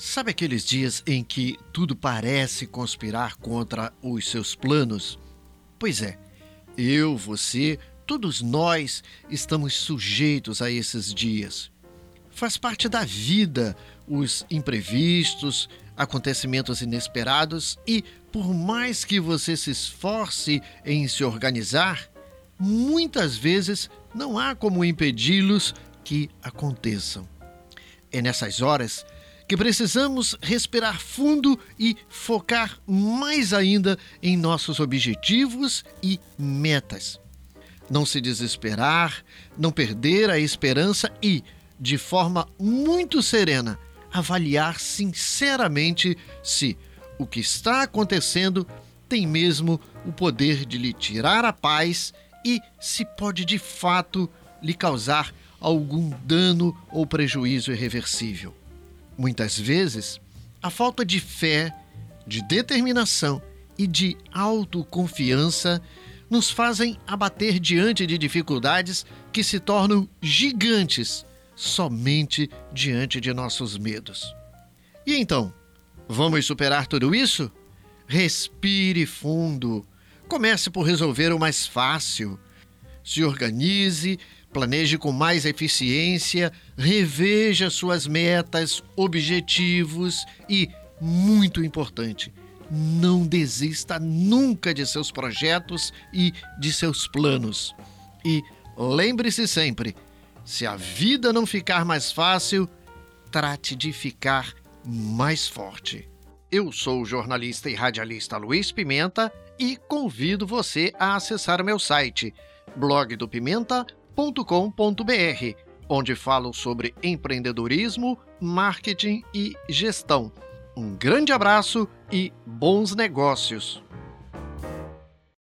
Sabe aqueles dias em que tudo parece conspirar contra os seus planos? Pois é, eu, você, todos nós estamos sujeitos a esses dias. Faz parte da vida os imprevistos, acontecimentos inesperados e, por mais que você se esforce em se organizar, muitas vezes não há como impedi-los que aconteçam. É nessas horas que precisamos respirar fundo e focar mais ainda em nossos objetivos e metas. Não se desesperar, não perder a esperança e, de forma muito serena, avaliar sinceramente se o que está acontecendo tem mesmo o poder de lhe tirar a paz e se pode de fato lhe causar algum dano ou prejuízo irreversível. Muitas vezes, a falta de fé, de determinação e de autoconfiança nos fazem abater diante de dificuldades que se tornam gigantes somente diante de nossos medos. E então, vamos superar tudo isso? Respire fundo. Comece por resolver o mais fácil. Se organize Planeje com mais eficiência, reveja suas metas, objetivos e, muito importante, não desista nunca de seus projetos e de seus planos. E lembre-se sempre: se a vida não ficar mais fácil, trate de ficar mais forte. Eu sou o jornalista e radialista Luiz Pimenta e convido você a acessar meu site blogdopimenta.com empreendedor.com.br, onde falo sobre empreendedorismo, marketing e gestão. Um grande abraço e bons negócios!